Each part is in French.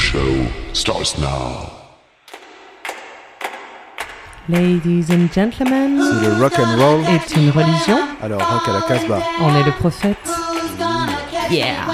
show starts now. Ladies and gentlemen, Si le rock and roll, est une religion, alors rock à la Casbah. on est le prophète. Yeah.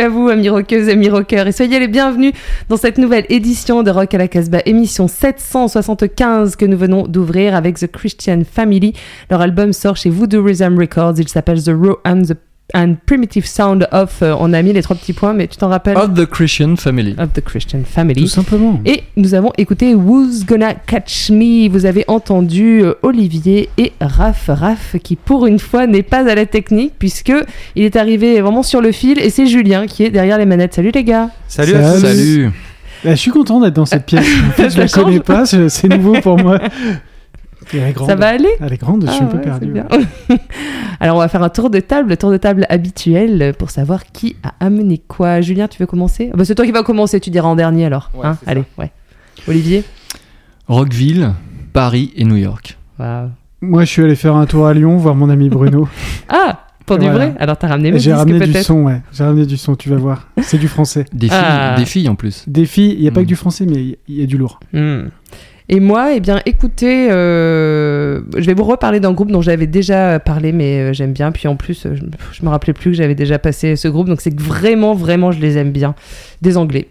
À vous, amis rockeuses, amis rockeurs, et soyez les bienvenus dans cette nouvelle édition de Rock à la Casbah, émission 775 que nous venons d'ouvrir avec The Christian Family. Leur album sort chez Voodoo Rhythm Records, il s'appelle The Raw and the and Primitive Sound of. euh, on a mis les trois petits points, mais tu t'en rappelles Of the Christian Family. Of the Christian Family. Tout simplement. Et nous avons écouté Who's Gonna Catch Me. Vous avez entendu euh, Olivier et Raph. Raph qui pour une fois n'est pas à la technique puisque il est arrivé vraiment sur le fil et c'est Julien qui est derrière les manettes. Salut les gars. Salut. Salut. Bah, je suis content d'être dans cette pièce. En fait, je la connais pas, c'est nouveau pour moi. Elle est grande. Ça va aller Elle est grande, je suis Ah un peu ouais, perdu. Alors on va faire un tour de table, le tour de table habituel pour savoir qui a amené quoi. Julien, tu veux commencer? Ah bah, C'est toi qui vas commencer, tu diras en dernier alors. Ouais, hein ça. Allez, ouais. Olivier? Rockville, Paris et New York. Moi, je suis allé faire un tour à Lyon, voir mon ami Bruno. Ah Pour du Voilà. vrai? Alors t'as ramené mes J'ai disques ramené du son, ouais. J'ai ramené du son, tu vas voir. C'est du français. Des filles, Ah. des filles en plus. Des filles, il n'y a pas Mm. que du français, mais il y- il y a du lourd. Hmm. Et moi, eh bien, écoutez, euh, je vais vous reparler d'un groupe dont j'avais déjà parlé, mais euh, j'aime bien. Puis en plus, euh, je, me- je me rappelais plus que j'avais déjà passé ce groupe, donc c'est que vraiment, vraiment, je les aime bien. Des Anglais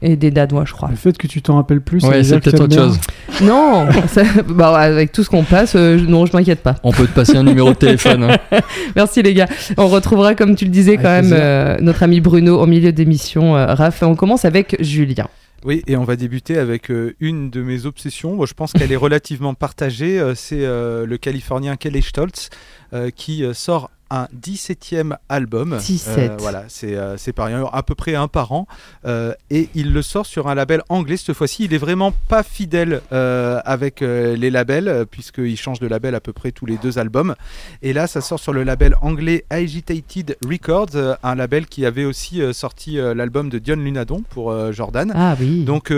et des Danois, je crois. Le fait que tu t'en rappelles plus, Ouais, c'est peut-être autre chose. Non, ça- bah, avec tout ce qu'on passe, euh, je- non, je m'inquiète pas. On peut te passer un numéro de téléphone. hein. Merci les gars. On retrouvera, comme tu le disais, Avec quand même, euh, notre ami Bruno au milieu d'émission. Euh, Raph, on commence avec Julien. Oui, et on va débuter avec euh, une de mes obsessions. Moi, je pense qu'elle est relativement partagée. Euh, c'est euh, le Californien Kelly Stoltz qui sort un 17e album. 17. Euh, voilà, c'est euh, par à peu près un par an. Euh, et il le sort sur un label anglais cette fois-ci. Il est vraiment pas fidèle avec les labels, puisqu'il change de label à peu près tous les deux albums. Et là, ça sort sur le label anglais Agitated Records, un label qui avait aussi sorti l'album de Dion Lunadon pour Jordan. Ah oui. Donc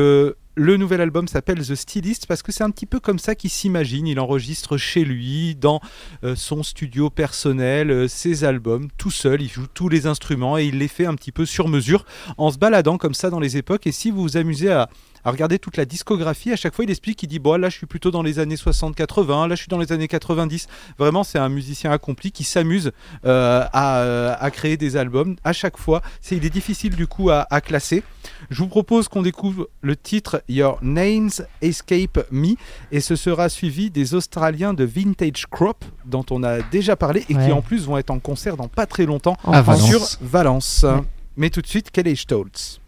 le nouvel album s'appelle The Stylist parce que c'est un petit peu comme ça qu'il s'imagine. Il enregistre chez lui, dans euh, son studio personnel, euh, ses albums, tout seul. Il joue tous les instruments et il les fait un petit peu sur mesure en se baladant comme ça dans les époques. Et si vous vous amusez à, regarder toute la discographie, à chaque fois il explique, il dit bon là je suis plutôt dans les années 60-80, là je suis dans les années 90. Vraiment c'est un musicien accompli qui s'amuse euh, à, créer des albums à chaque fois. Il est difficile du coup à classer. Je vous propose qu'on découvre le titre Your Names Escape Me et ce sera suivi des Australiens de Vintage Crop dont on a déjà parlé et Ouais. qui en plus vont être en concert dans pas très longtemps À. Valence. sur Valence. Mais tout de suite, Kelly Stoltz?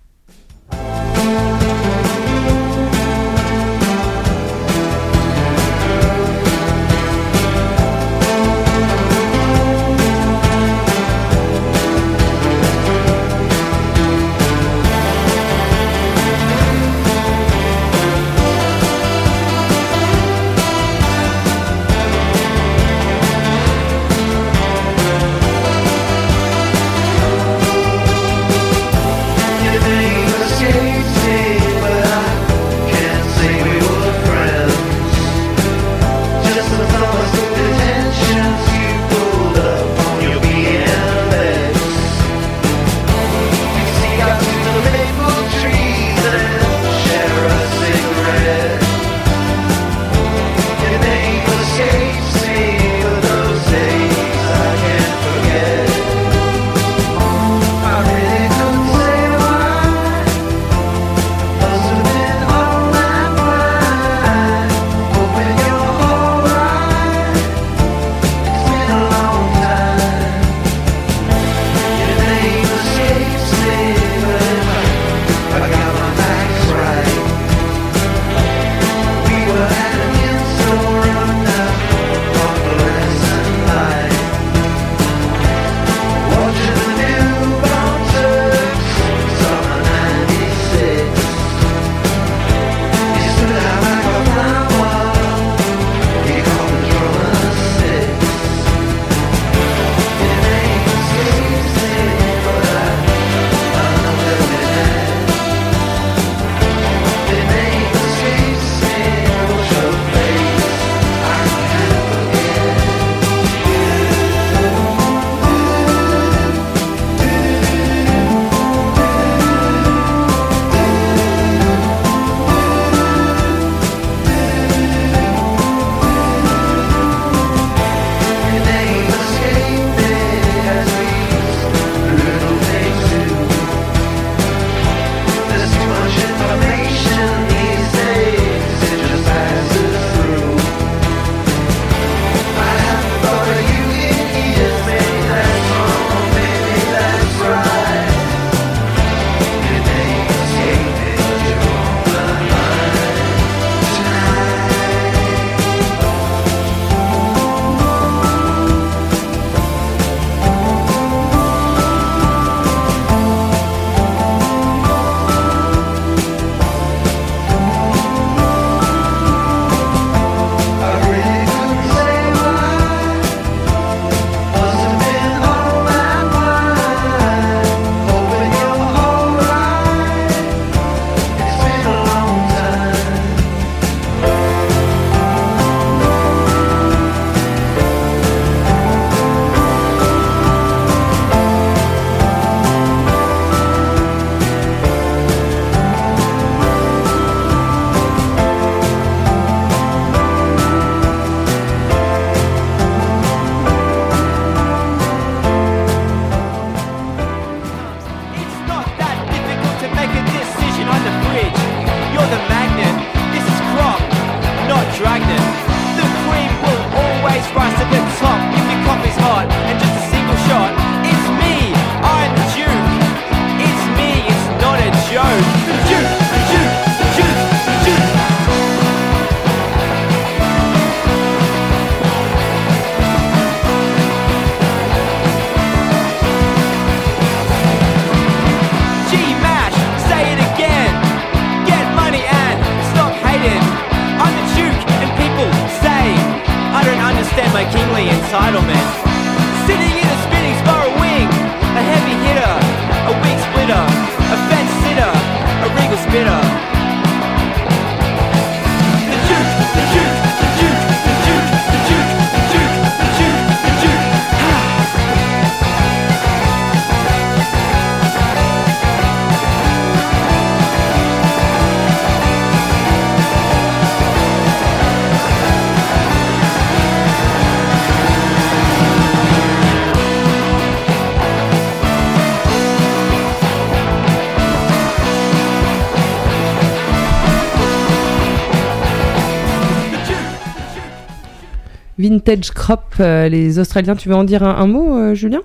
Vintage Crop, euh, les Australiens. Tu veux en dire un, un mot, euh, Julien?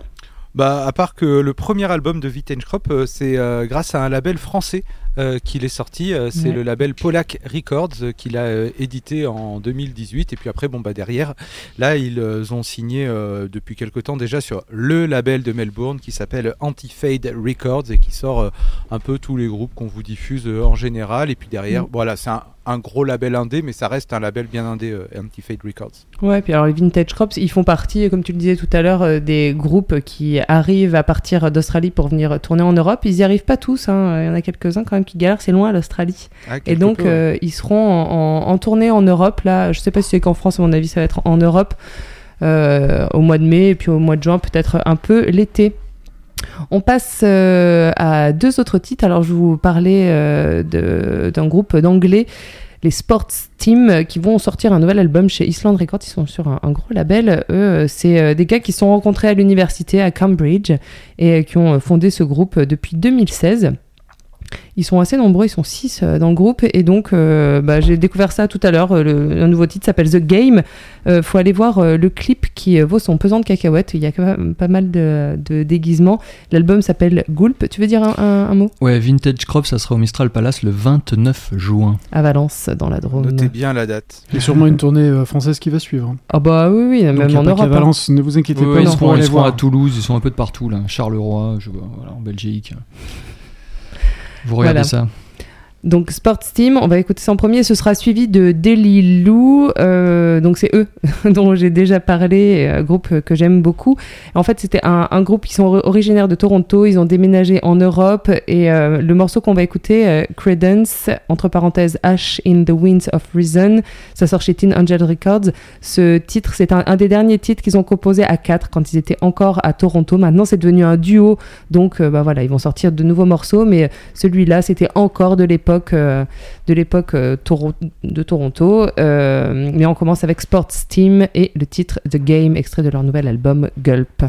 Bah, à part que le premier album de Vintage Crop, euh, c'est grâce à un label français euh, qu'il est sorti. euh, c'est Ouais. le label Polak Records euh, qu'il a édité en 2018. Et puis après, bon, bah, derrière, là, ils ont signé depuis quelque temps déjà sur le label de Melbourne qui s'appelle Anti-Fade Records et qui sort un peu tous les groupes qu'on vous diffuse en général. Et puis derrière, Mm. voilà, c'est un, un gros label indé, mais ça reste un label bien indé, euh, Anti-Fade Records. Ouais, puis alors les Vintage Crops, ils font partie, comme tu le disais tout à l'heure, euh, des groupes qui arrivent à partir d'Australie pour venir tourner en Europe. Ils n'y arrivent pas tous, hein. il y en a quelques-uns quand même qui galèrent, c'est loin l'Australie. Ah, Et donc peu, ouais. euh, ils seront en, en- en tournée en Europe, là, je sais pas si c'est qu'en France, à mon avis ça va être en Europe, euh, au mois de mai, et puis au mois de juin peut-être un peu l'été. On passe euh, à deux autres titres. Alors, je vous parlais euh, d'un groupe d'anglais, les Sports Team, qui vont sortir un nouvel album chez Island Records. Ils sont sur un, gros label. Eux, euh, c'est des gars qui se sont rencontrés à l'université à Cambridge et qui ont fondé ce groupe depuis 2016. Ils sont assez nombreux, ils sont six euh, dans le groupe et donc euh, bah, j'ai découvert ça tout à l'heure. euh, le- un nouveau titre s'appelle The Game. Euh, faut aller voir le clip qui vaut son pesant de cacahuètes. Il y a quand même pas mal de, de déguisements. L'album s'appelle Gulp. Tu veux dire un, un- un mot? Ouais, Vintage Crop, ça sera au Mistral Palace le 29 juin. À Valence, dans la Drôme. Notez bien la date. Il y a sûrement une tournée française qui va suivre. Ah bah oui, oui, Donc même il y a en Europe. hein. Valence, ne vous inquiétez pas, ils, ils seront, ils seront à. Toulouse, ils sont un peu de partout là. Charleroi, je vois, voilà, en Belgique. Vous regardez Voilà. ça. Donc Sports Team, on va écouter ça en premier. Ce sera suivi de Daily Lou. euh, donc c'est eux dont j'ai déjà parlé, un groupe que j'aime beaucoup. En fait, c'était un, groupe qui sont ori- originaires de Toronto. Ils ont déménagé en Europe et euh, le morceau qu'on va écouter, euh, Credence, entre parenthèses Ash in the Winds of Reason, ça sort chez Teen Angel Records. Ce titre, c'est un, des derniers titres qu'ils ont composé à quatre quand ils étaient encore à Toronto. Maintenant, c'est devenu un duo. Donc, euh, bah voilà, ils vont sortir de nouveaux morceaux, mais celui-là, c'était encore de l'époque euh, de l'époque euh, de Toronto. Euh, mais on commence avec Sports Team et le titre The Game, extrait de leur nouvel album Gulp.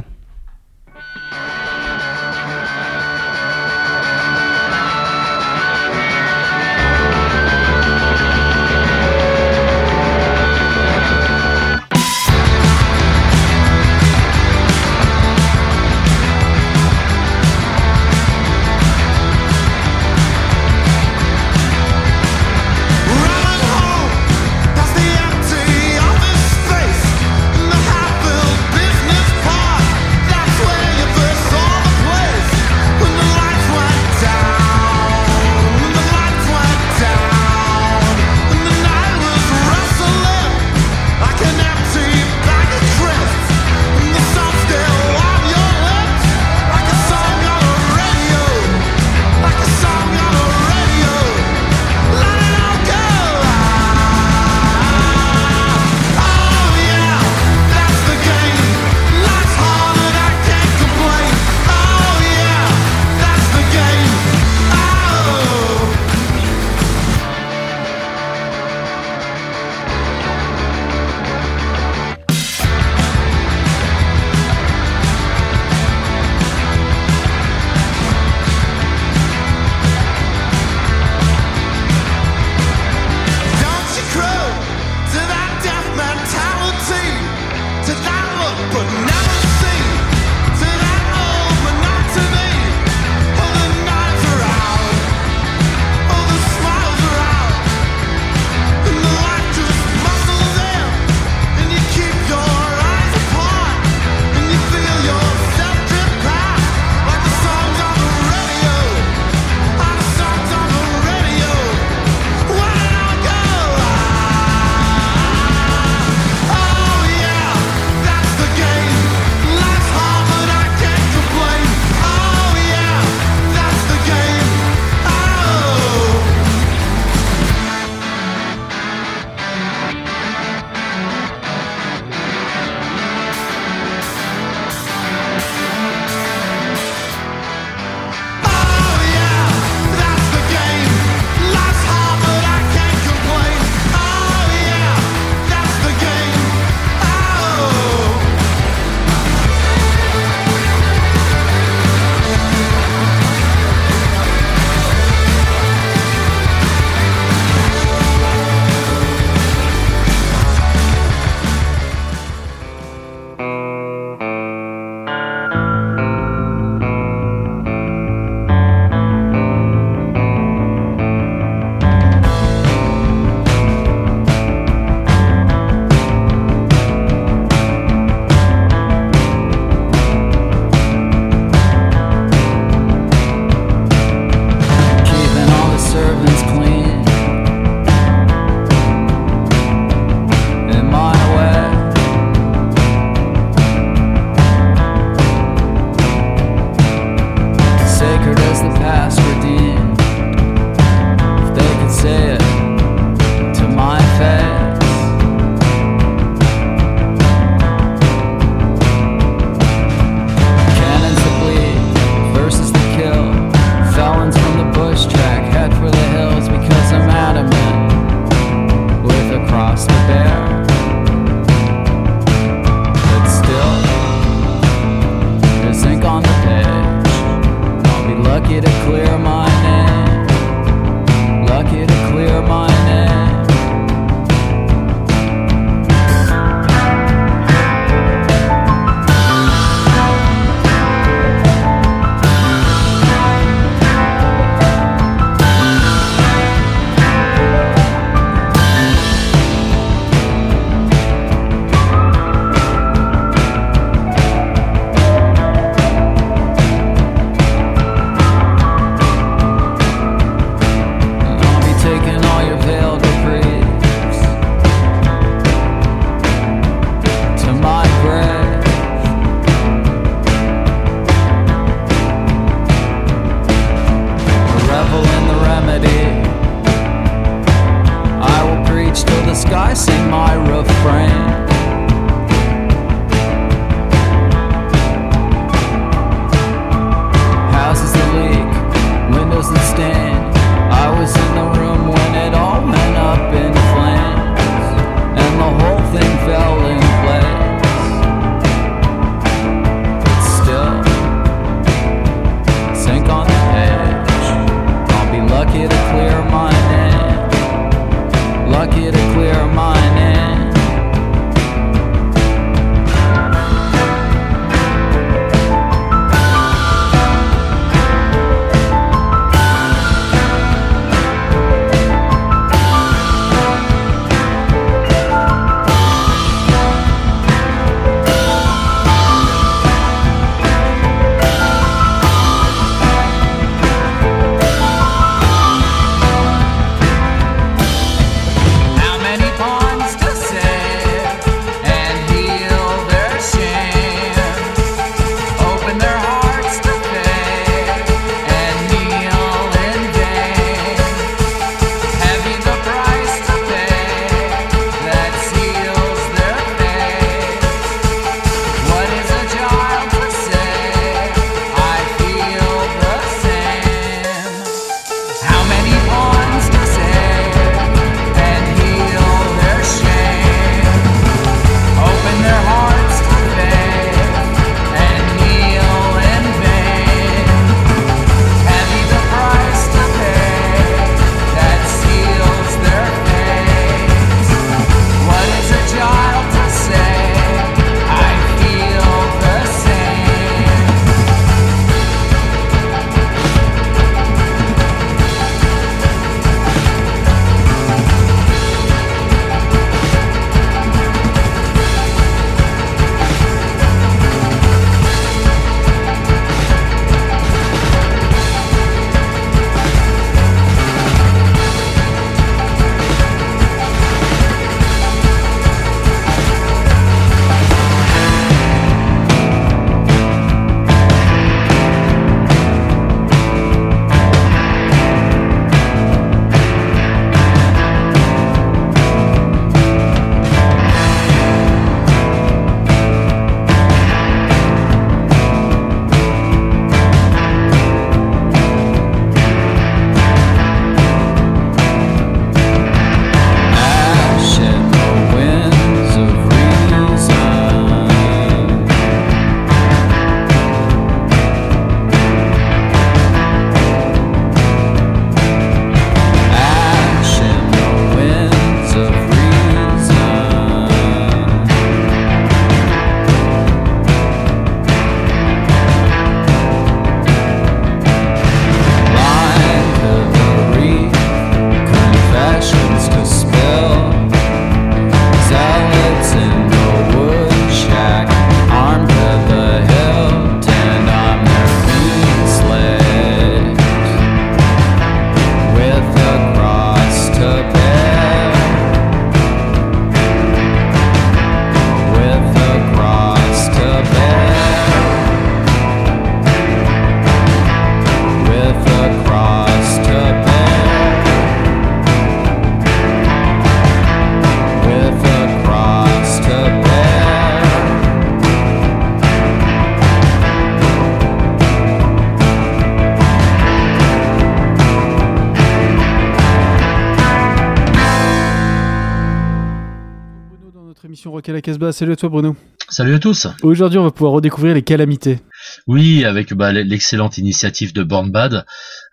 À la Casbah. Salut à toi Bruno. Salut à tous. Aujourd'hui, on va pouvoir redécouvrir les calamités. Oui, avec bah, l'excellente initiative de Born Bad,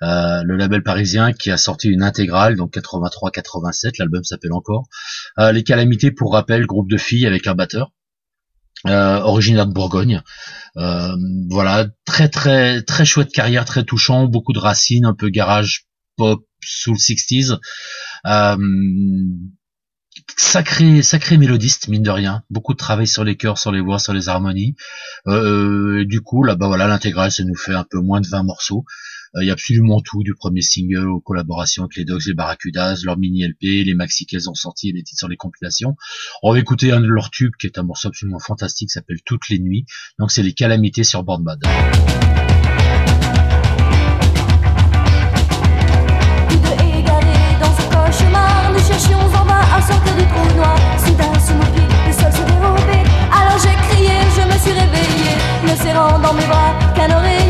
euh, le label parisien qui a sorti une intégrale, donc 83-87, l'album s'appelle encore. Euh, les calamités, pour rappel, groupe de filles avec un batteur. Euh, originaire de Bourgogne, Euh, voilà, très très très chouette carrière, très touchant, beaucoup de racines, un peu garage pop sous le 60s. Euh, sacré sacré mélodiste mine de rien. Beaucoup de travail sur les chœurs sur les voix sur les harmonies. Euh, du coup là bah voilà l'intégrale ça nous fait un peu moins de 20 morceaux. Euh, il y a absolument tout du premier single aux collaborations avec les Dogs les Barracudas leur mini LP les maxi qu'elles ont sorti et les titres sur les compilations. On va écouter un de leurs tubes qui est un morceau absolument fantastique s'appelle Toutes les nuits. Donc c'est les calamités sur Born Bad en sortir du trou noir. Soudain, sous nos pieds, le sol s'est dérobé. Alors j'ai crié, je me suis réveillé, me serrant dans mes bras qu'un oreiller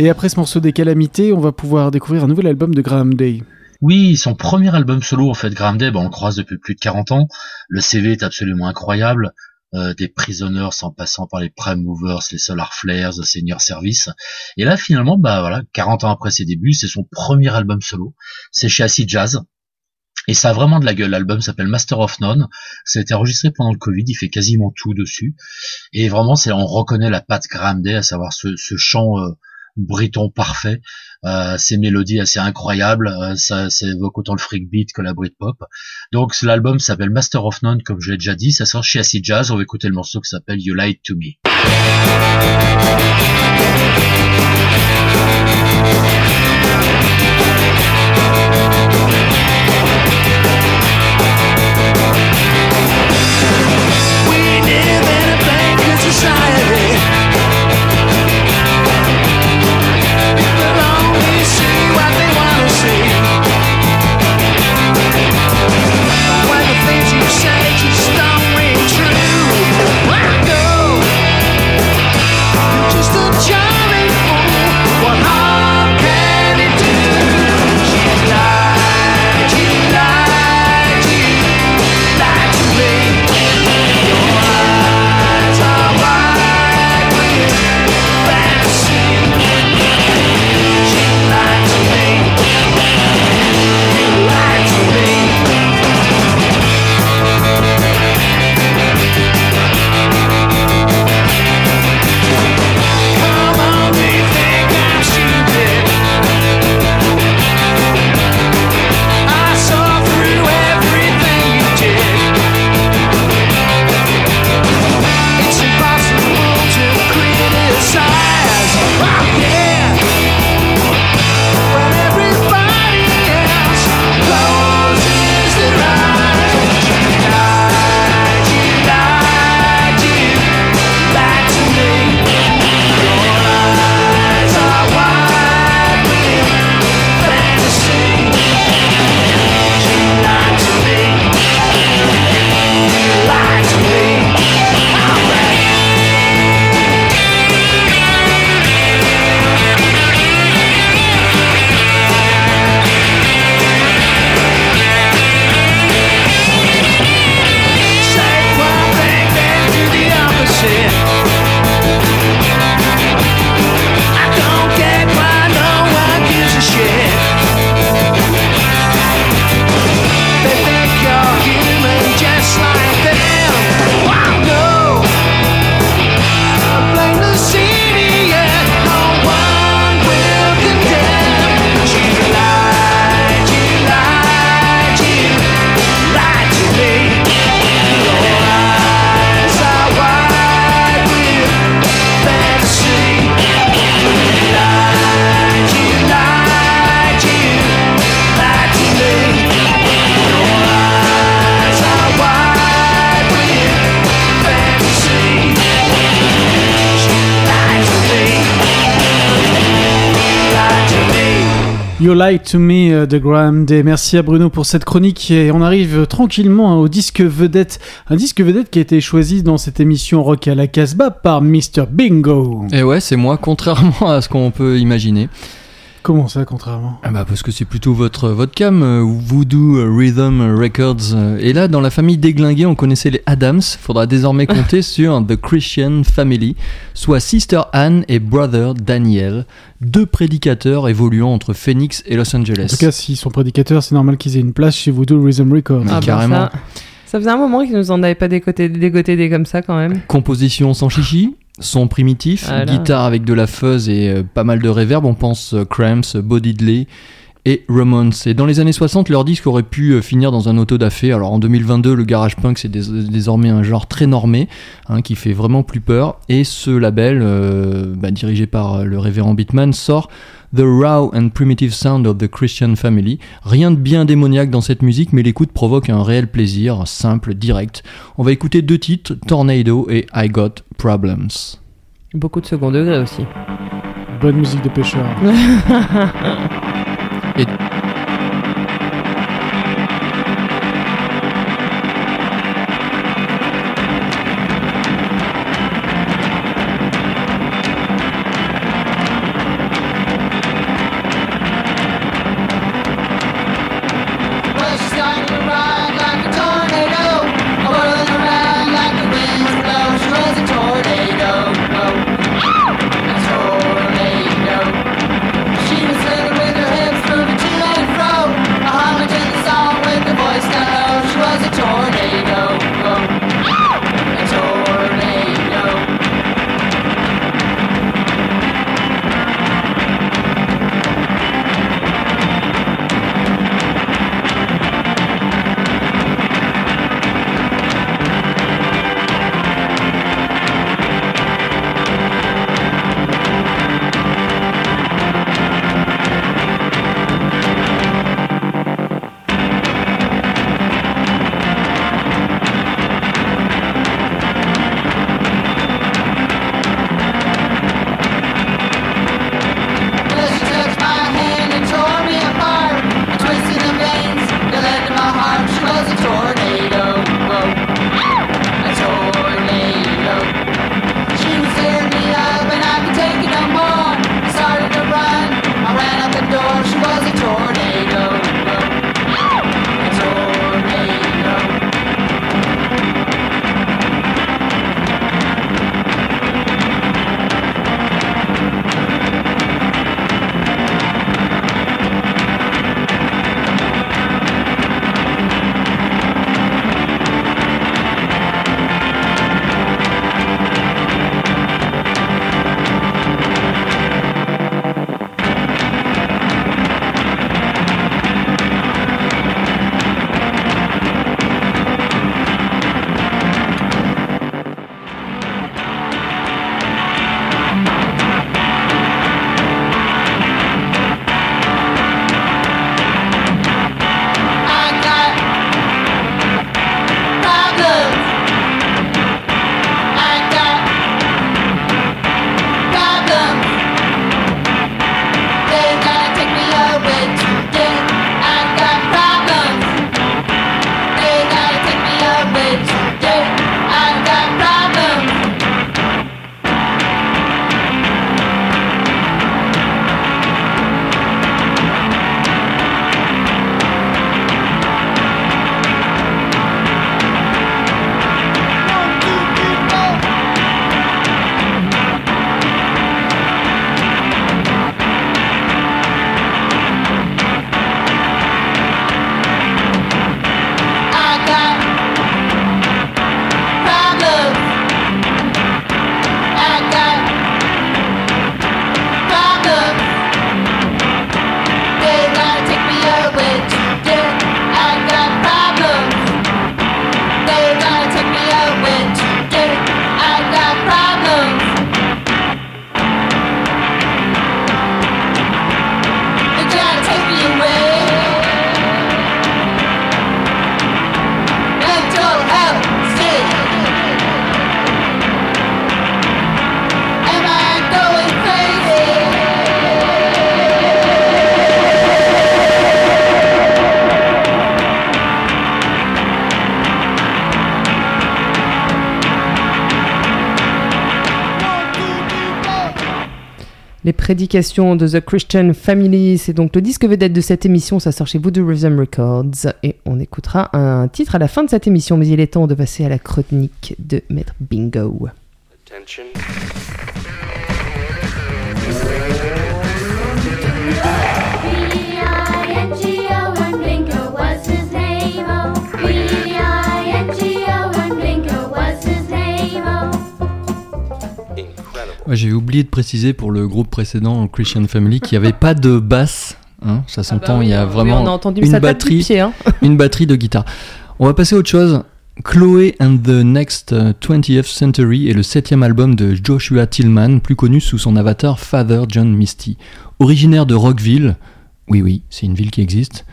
Et après ce morceau des calamités, on va pouvoir découvrir un nouvel album de Graham Day. Oui, son premier album solo en fait, Graham Day, bah, on le croise depuis plus de 40 ans. Le CV est absolument incroyable. Euh, des Prisoners en passant par les Prime Movers, les Solar Flares, The Senior Service. Et là finalement, bah voilà, 40 ans après ses débuts, c'est son premier album solo. C'est chez Acid Jazz. Et ça a vraiment de la gueule. L'album s'appelle Master of None. Ça a été enregistré pendant le Covid. Il fait quasiment tout dessus. Et vraiment, c'est on reconnaît la patte Graham Day, à savoir ce, ce chant euh, briton parfait, euh, ces mélodies assez incroyables. euh, ça, ça évoque autant le freak beat que la Britpop. Donc l'album s'appelle Master of None, comme je l'ai déjà dit. Ça sort chez Acid Jazz. On va écouter le morceau qui s'appelle You Lied to Me. You Like to Me euh, de Graham Day. Merci à Bruno pour cette chronique et on arrive tranquillement hein, au disque vedette. Un disque vedette qui a été choisi dans cette émission Rock à la Casbah par Mr. Bingo. Et ouais, c'est moi, contrairement à ce qu'on peut imaginer. Comment ça, contrairement? Ah bah parce que c'est plutôt votre, votre cam, euh, Voodoo Rhythm Records. euh, Et là, dans la famille déglinguée, on connaissait les Adams. Faudra désormais compter sur The Christian Family, soit Sister Anne et Brother Daniel, deux prédicateurs évoluant entre Phoenix et Los En Angeles. tout cas, s'ils sont prédicateurs, c'est normal qu'ils aient une place chez Voodoo Rhythm Records. Ah bah carrément. ça, ça faisait un moment qu'ils nous en avaient pas dégoté, dégoté des comme ça quand même. Composition sans chichi, son primitif, Voilà. guitare avec de la fuzz et euh, pas mal de reverb. On pense euh, Cramps, Bo Diddley et Ramones. Et dans les années 60, leur disque aurait pu euh, finir dans un auto da fé. Alors en 2022, le garage punk c'est dés- désormais un genre très normé, hein, qui fait vraiment plus peur. Et ce label, euh, bah, dirigé par euh, le révérend Beatman, sort The Raw and Primitive Sound of the Christian Family. Rien de bien démoniaque dans cette musique, mais l'écoute provoque un réel plaisir, simple, direct. On va écouter deux titres, Tornado et I Got Problems. Beaucoup de second degré aussi. Bonne musique de pêcheur. it Les prédications de The Christian Family, c'est donc le disque vedette de cette émission, ça sort chez Voodoo Rhythm Records et on écoutera un titre à la fin de cette émission, mais il est temps de passer à la chronique de Maître Bingo. B-I-N-G-O Ouais, J'ai oublié de préciser pour le groupe précédent, Christian Family, qu'il n'y avait pas de basse. hein, ça s'entend, il y a vraiment Ah bah on a entendu une batterie, pied, hein. une batterie de guitare. On va passer à autre chose. Chloé and the Next euh, 20th Century est le septième album de Joshua Tillman, plus connu sous son avatar Father John Misty. Originaire de Rockville, oui oui, c'est une ville qui existe,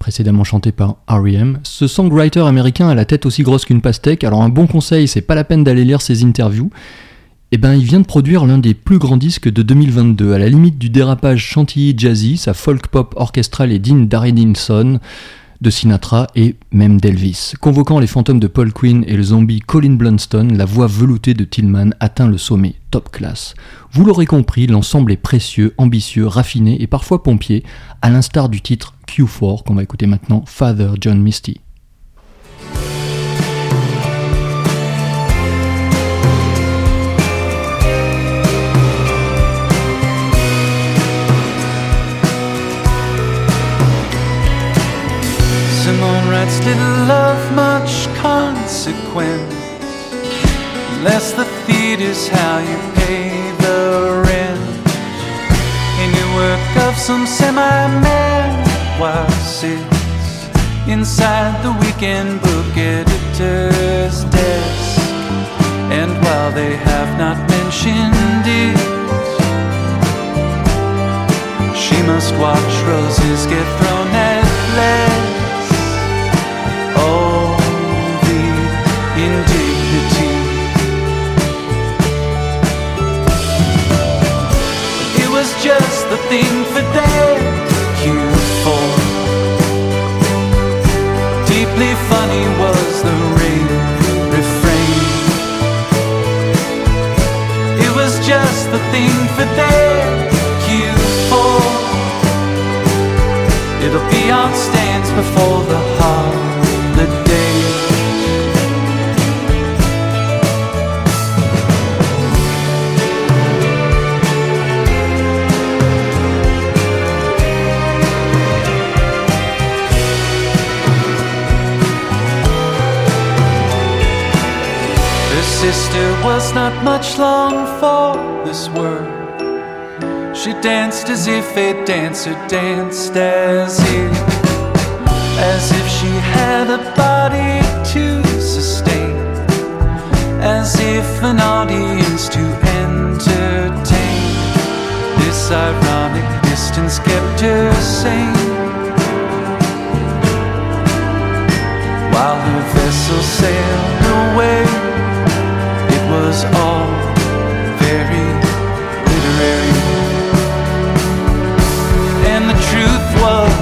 précédemment chantée par R.E.M., ce songwriter américain a la tête aussi grosse qu'une pastèque, alors un bon conseil, c'est pas la peine d'aller lire ses interviews. Eh ben, il vient de produire l'un des plus grands disques de 2022, à la limite du dérapage chantilly jazzy, sa folk pop orchestrale est digne d'Aridinson, de Sinatra et même d'Elvis. Convoquant les fantômes de Paul Quinn et le zombie Colin Blunstone, la voix veloutée de Tillman atteint le sommet, top class. Vous l'aurez compris, l'ensemble est précieux, ambitieux, raffiné et parfois pompier, à l'instar du titre Q4 qu'on va écouter maintenant, Father John Misty. Consequence. Unless the theater's how you pay the rent. And your work of some semi-man while sits inside the weekend book editor's desk. And while they have not mentioned it, she must watch roses get thrown at less. Oh, just the thing for that Q4. Deeply funny was the ring refrain. It was just the thing for that Q4. It'll be on stands before the sister was not much long for this world. She danced as if a dancer danced as if, as if she had a body to sustain, as if an audience to entertain. This ironic distance kept her sane. While her vessel sailed away, was all very literary. And the truth was,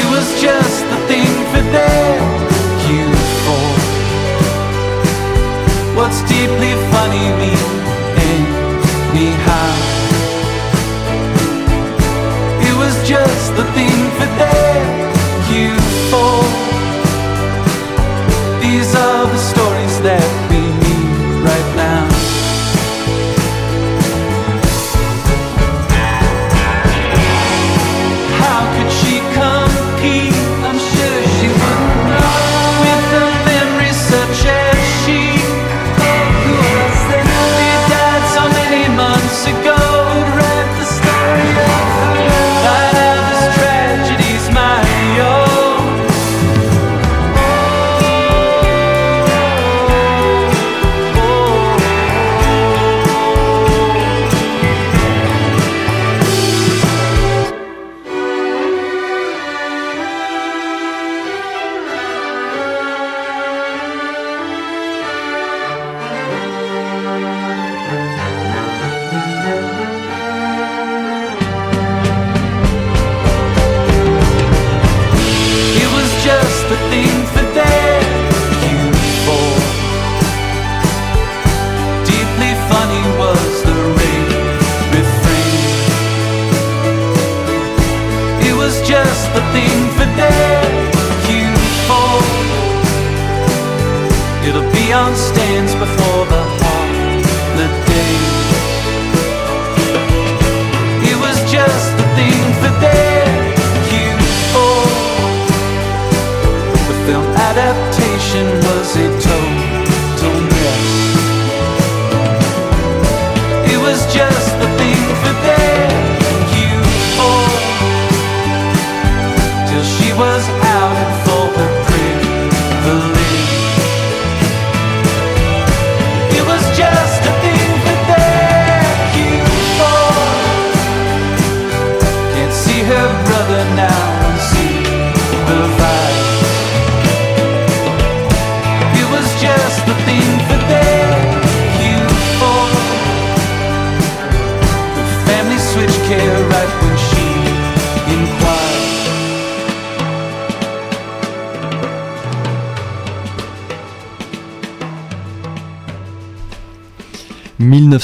it was just the thing for their Q4. What's deeply funny me anyhow? It was just the thing for their Q4. These are the stories that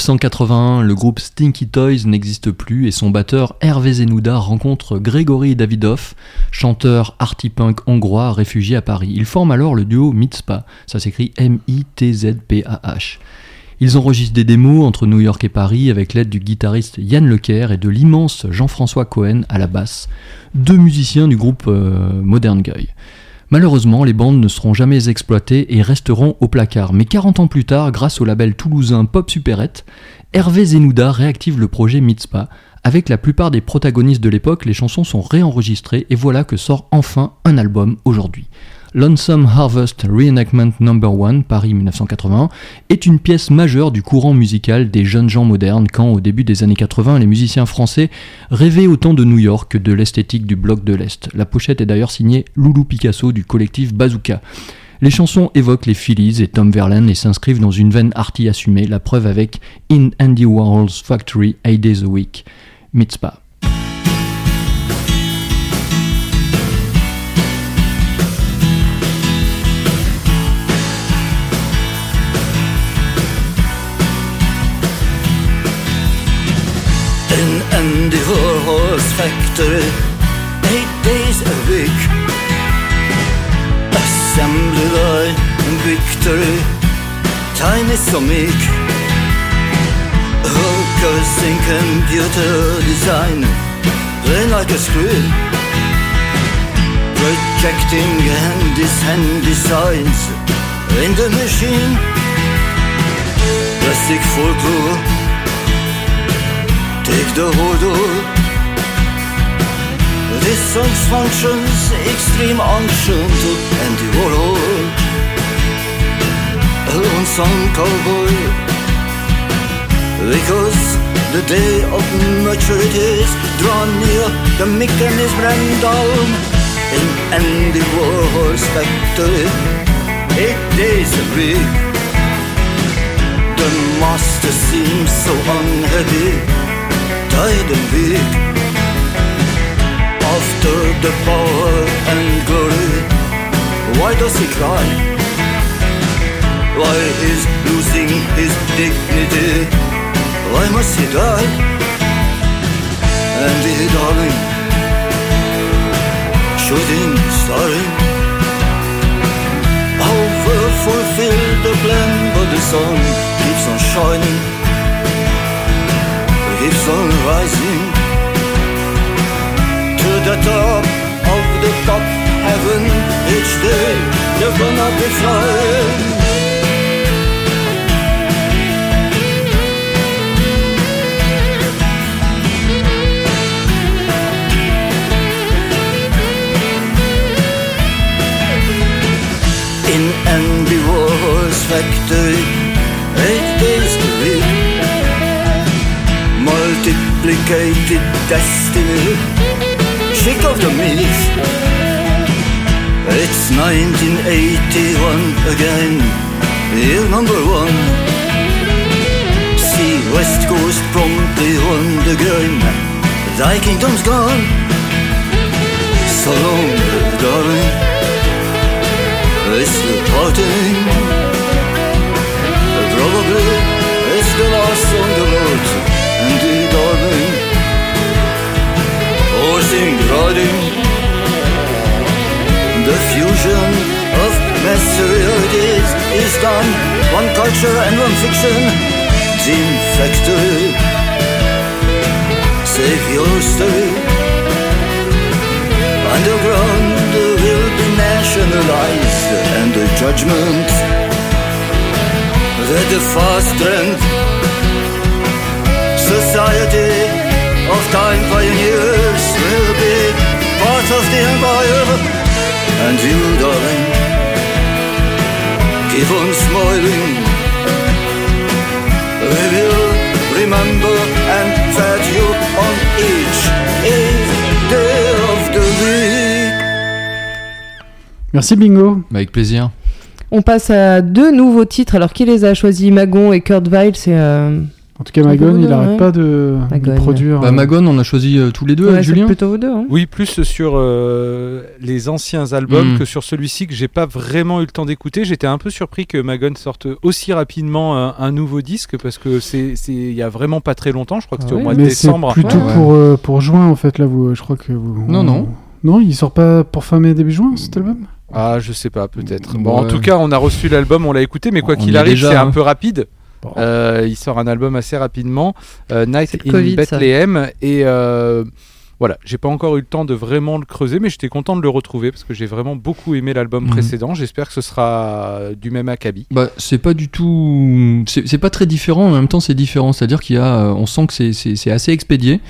1981, le groupe Stinky Toys n'existe plus et son batteur Hervé Zenouda rencontre Grégory Davidov, chanteur arty-punk hongrois réfugié à Paris. Ils forment alors le duo Mitzpah, ça s'écrit. Ils enregistrent des démos entre New York et Paris avec l'aide du guitariste Yann Lecaire et de l'immense Jean-François Cohen à la basse, deux musiciens du groupe euh, Modern Guy. Malheureusement, les bandes ne seront jamais exploitées et resteront au placard. Mais 40 ans plus tard, grâce au label toulousain Pop Superette, Hervé Zenouda réactive le projet Mitzpah. Avec la plupart des protagonistes de l'époque, les chansons sont réenregistrées et voilà que sort enfin un album aujourd'hui. Lonesome Harvest Reenactment No. 1, Paris 1980, est une pièce majeure du courant musical des jeunes gens modernes quand, au début des années 80, les musiciens français rêvaient autant de New York que de l'esthétique du bloc de l'Est. La pochette est d'ailleurs signée Loulou Picasso du collectif Bazooka. Les chansons évoquent les Phillies et Tom Verlaine et s'inscrivent dans une veine arty assumée, la preuve avec In Andy Warhol's Factory 8 Days a Week, Mitzpah. In Andy Warhol's factory, eight days a week. Assembly line and victory, time is so meek. Workers in computer design, play like a screen. Projecting handy hand designs in the machine. Plastic folklore Take the order This song's functions extreme unction to Andy Warhol A lonesome cowboy. Because the day of maturity is drawn near The mechanism ran down In Andy Warhol's factory Eight days a week. The master seems so unhappy Tired and weak After the power and glory Why does he cry? Why is losing his dignity? Why must he die? Andy darling Shooting, starring will the plan But the sun keeps on shining keeps on rising to the top of the top heaven each day. They're gonna be flying. In Andy Warhol's factory multiplicated destiny. Shake of the meat It's 1981 again. Year number one. See West Coast promptly won the game. Thy kingdom's gone. So long, darling. It's the parting fusion of materialities is done. One culture and one fiction, team factory. Save your story. Underground will be nationalized and the judgment that the fast trend society of time pioneers will be part of the empire. And you, darling, keep on smiling. We will remember and fed you on each, each day of the week. Merci Bingo. Bah, avec plaisir. On passe à deux nouveaux titres. Alors, qui les a choisis? Magon et Kurt Weill C'est. euh, En tout cas, Magon, il deux, arrête ouais. pas de, produire. Bah, euh, Magon, on a choisi euh, tous les deux ouais, avec c'est Julien. plutôt vous deux. hein. Oui, plus sur euh, les anciens albums Mm. que sur celui-ci que j'ai pas vraiment eu le temps d'écouter. J'étais un peu surpris que Magon sorte aussi rapidement un, un nouveau disque parce que c'est c'est- il y a vraiment pas très longtemps. Je crois que c'était Ah au oui. mois de Mais c'est décembre. plutôt Ouais, pour, euh, pour juin en fait là vous je crois que vous Non, non. non il sort pas pour fin mai début juin cet album? Ah, je sais pas, peut-être. Ouais. Bon, en tout cas, on a reçu l'album, on l'a écouté, mais quoi qu'il arrive, c'est hein. un peu rapide. Bon. Euh, il sort un album assez rapidement, euh, Night in Covid, ça. Bethlehem, et euh, voilà, j'ai pas encore eu le temps de vraiment le creuser, mais j'étais content de le retrouver parce que j'ai vraiment beaucoup aimé l'album Mhm. précédent. J'espère que ce sera du même acabit. Bah, c'est pas du tout. C'est pas très différent, en même temps, c'est différent. C'est-à-dire qu'il y a. On sent que c'est- assez expédié.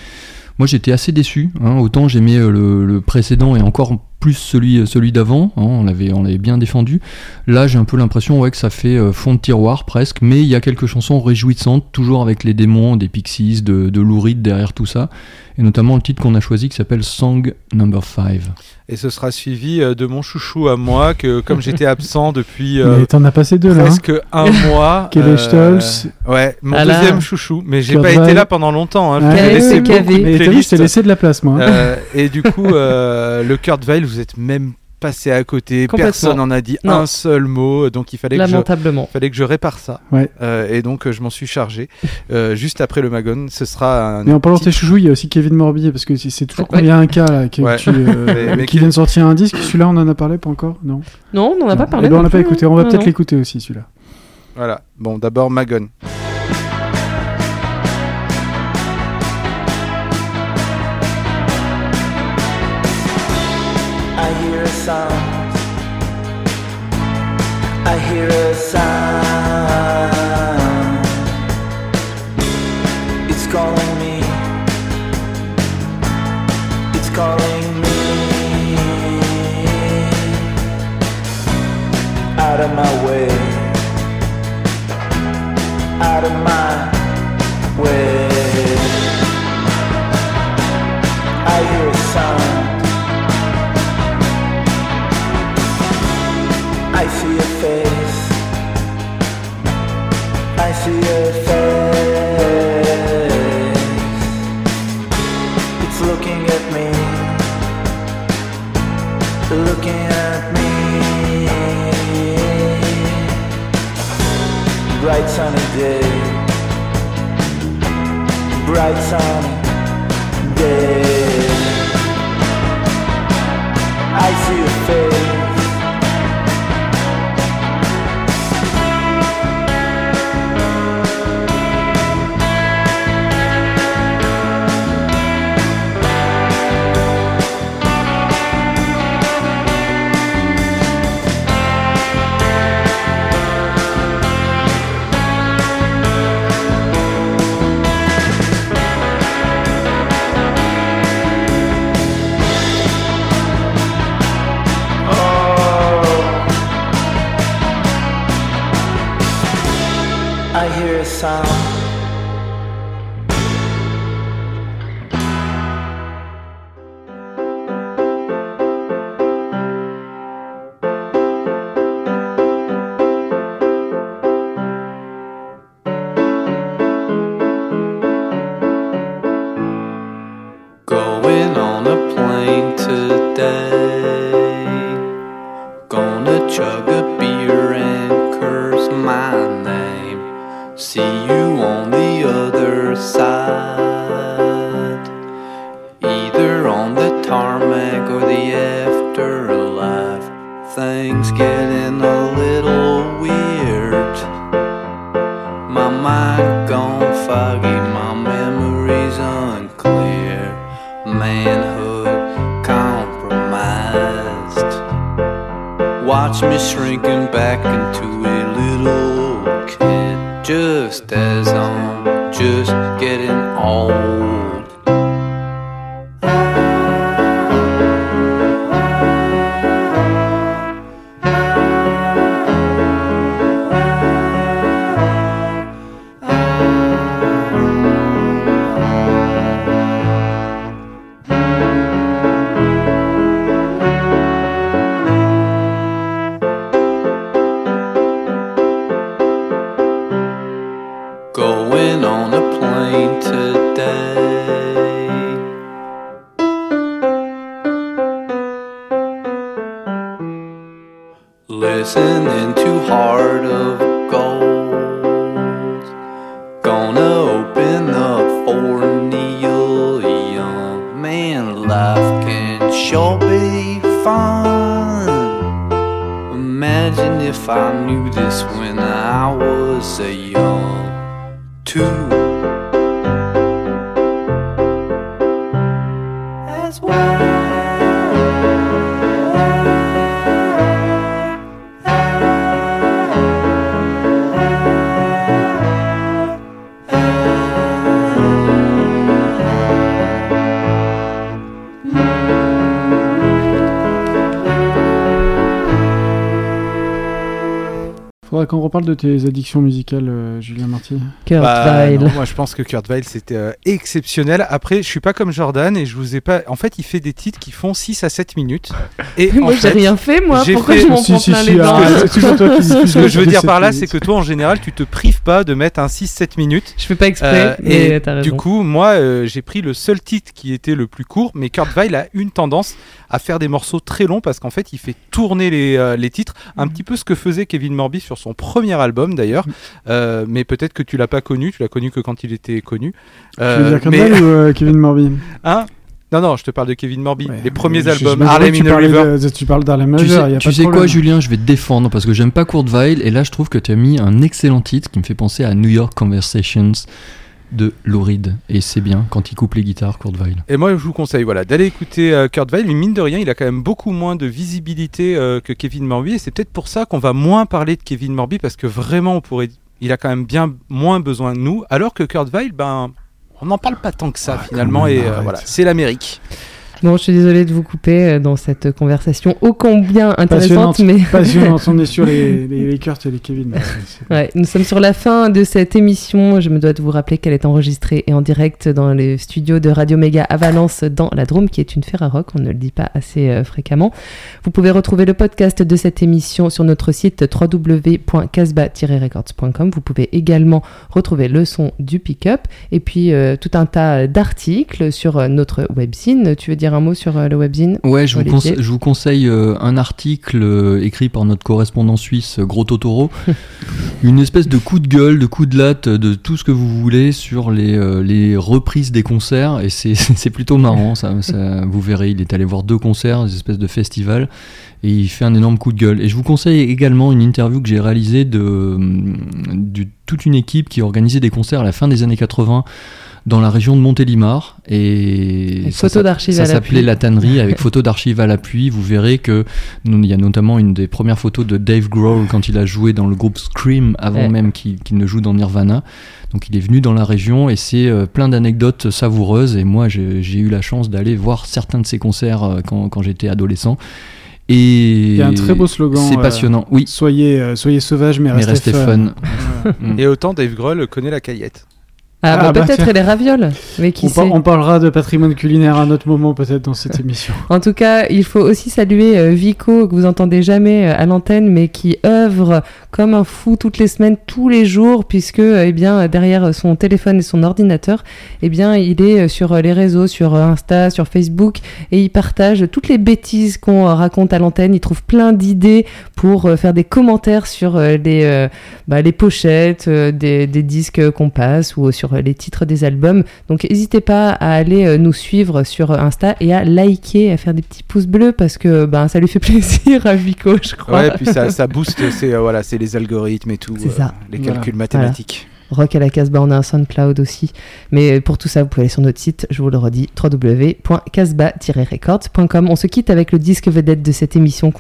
Moi, j'étais assez déçu. hein. Autant j'aimais le, le précédent et encore plus celui, celui d'avant. hein. On l'avait on l'avait bien défendu. Là, j'ai un peu l'impression ouais, que ça fait euh, fond de tiroir presque. Mais il y a quelques chansons réjouissantes, toujours avec les démons, des pixies, de, de Lou Reed derrière tout ça. Et notamment le titre qu'on a choisi qui s'appelle Song Number 5. Et ce sera suivi euh, de mon chouchou à moi, que comme j'étais absent depuis euh, mais t'en as passé deux là hein. presque un mois. Kelly euh. Ouais, mon deuxième chouchou. Mais j'ai pas été là pendant longtemps. Hein. Je Ouais. t'ai laissé beaucoup de je t'ai laissé la place moi. Euh, et du coup, euh, le Kurt Weill, vous êtes même passé à côté. Personne n'en a dit Non. un seul mot. Donc il fallait que je Lamentablement. fallait que je répare ça. Ouais. Euh, et donc euh, je m'en suis chargé. Euh, juste après le Magon, ce sera un. mais en parlant de tes chouchous il y a aussi Kevin Morbier parce que c'est toujours Ouais. qu'il y a un cas là que Ouais. tu, euh, Mais- mais qui vient de sortir un disque celui-là on en a parlé pas encore non? Non, on n'en a pas parlé. Eh ben, on l'a pas écouté on va peut-être l'écouter aussi celui-là Voilà. Bon, d'abord Magon. Sound. I hear a sound. I see a face. I see a face. It's looking at me. Looking at me. Bright sunny day. Bright sunny sound. My gone foggy, my memories unclear. Manhood compromised. Watch me shrinking back into a little kid, just as I'm Faudra qu'on reparle de tes addictions musicales, euh, Julien Marty. Kurt Bah, Weill. non, moi je pense que Kurt Weill c'était euh, exceptionnel. Après, je suis pas comme Jordan et je vous ai pas. En fait, il fait des titres qui font 6 à 7 minutes. Et Moi, j'ai rien fait, moi. j'ai Pourquoi fait- je m'en Si, prends si, plein si, les dents ah, c'est toujours toi qui Ce que je veux dire par là, 7 c'est que toi en général, tu te prives pas de mettre un 6-7 minutes. Je fais pas exprès, Euh, mais et raison. du coup, moi, euh, j'ai pris le seul titre qui était le plus court, mais Kurt Weill a une tendance à faire des morceaux très longs parce qu'en fait, il fait tourner les, euh, les titres, un Mm. petit peu ce que faisait Kevin Morby sur son premier album d'ailleurs, Euh, mais peut-être que tu l'as pas connu, tu l'as connu que quand il était connu. Tu veux Euh, dire mais- ou euh, Kevin Morby Hein? Non, non, je te parle de Kevin Morby. les premiers Je- albums, je- je- Harlem tu in a parlais River. de- tu parles d'Harlem Tu River, sais, y a tu pas de sais quoi. Julien Je vais te défendre parce que j'aime pas Kurt Weill et là je trouve que tu as mis un excellent titre qui me fait penser à New York Conversations de Lou Reed et c'est bien quand il coupe les guitares, Kurt Weill. Et moi, je vous conseille voilà, d'aller écouter euh, Kurt Weill. Mais mine de rien, il a quand même beaucoup moins de visibilité euh, que Kevin Morby. Et c'est peut-être pour ça qu'on va moins parler de Kevin Morby parce que vraiment, on pourrait, il a quand même bien moins besoin de nous. Alors que Kurt Weill, ben, on n'en parle pas tant que ça finalement. même, et euh, voilà, c'est l'Amérique. Bon, je suis désolée de vous couper euh, dans cette conversation ô combien intéressante, Passionnante, mais passionnante. On est sur les, les, les Kurt et les Kevin. Ouais, nous sommes sur la fin de cette émission. Je me dois de vous rappeler qu'elle est enregistrée et en direct dans les studios de Radio Méga à Valence, dans la Drôme, qui est une Ferrarock. On ne le dit pas assez euh, fréquemment. Vous pouvez retrouver le podcast de cette émission sur notre site www.casba-records.com. Vous pouvez également retrouver le son du pick-up et puis euh, tout un tas d'articles sur euh, notre webzine. Tu veux dire un mot sur euh, le webzine Ouais, je vous, je conseille euh, un article euh, écrit par notre correspondant suisse, Gros Totoro. Une espèce de coup de gueule, de coup de latte, de tout ce que vous voulez sur les, les reprises des concerts. Et c'est- plutôt marrant, ça, ça- vous verrez. Il est allé voir deux concerts, des espèces de festivals. Et il fait un énorme coup de gueule. Et je vous conseille également une interview que j'ai réalisée de, hum, de toute une équipe qui organisait des concerts à la fin des années 80 dans la région de Montélimar. Et Avec ça photo s'app- d'archives ça à l'appui. s'appelait La Tannerie avec photo d'archives à l'appui. Vous verrez que il y a notamment une des premières photos de Dave Grohl quand il a joué dans le groupe Scream avant Ouais. même qu'il ne joue dans Nirvana. Donc il est venu dans la région et c'est euh, plein d'anecdotes savoureuses. Et moi, j'ai eu la chance d'aller voir certains de ses concerts euh, quand, quand j'étais adolescent. Et Il y a un très beau slogan. C'est euh, passionnant. Oui. Soyez, euh, soyez sauvages, mais, Mais restez, restez fun. fun. Ouais. Et autant Dave Grohl connaît la caillette. Ah, bah, Ah, bah, peut-être les ravioles, mais qui On, par- sait on parlera de patrimoine culinaire à un autre moment, peut-être, dans cette émission. En tout cas, il faut aussi saluer euh, Vico, que vous entendez jamais euh, à l'antenne, mais qui œuvre comme un fou toutes les semaines, tous les jours, puisque euh, eh bien, derrière son téléphone et son ordinateur, eh bien, il est sur les réseaux, sur Insta, sur Facebook, et il partage toutes les bêtises qu'on raconte à l'antenne. Il trouve plein d'idées pour faire des commentaires sur les, bah, les pochettes des, des disques qu'on passe ou sur euh, les titres des albums. Donc n'hésitez pas à aller euh, nous suivre sur euh, Insta et à liker, à faire des petits pouces bleus parce que ben, ça lui fait plaisir à Vico, je crois. Ouais, puis ça, ça booste, c'est euh, voilà, les algorithmes et tout, C'est euh, ça. les Voilà. calculs mathématiques. Rock à la Casbah, on a un SoundCloud aussi. Mais pour tout ça, vous pouvez aller sur notre site, je vous le redis, www.casbah-records.com. On se quitte avec le disque vedette de cette émission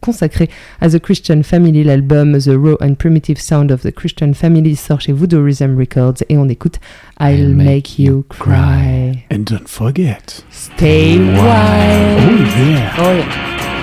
consacrée à The Christian Family. L'album The Raw and Primitive Sound of the Christian Family sort chez Voodoo Rhythm Records et on écoute I'll Make You Cry. And don't forget. Stay wild. Oh yeah. Oh yeah.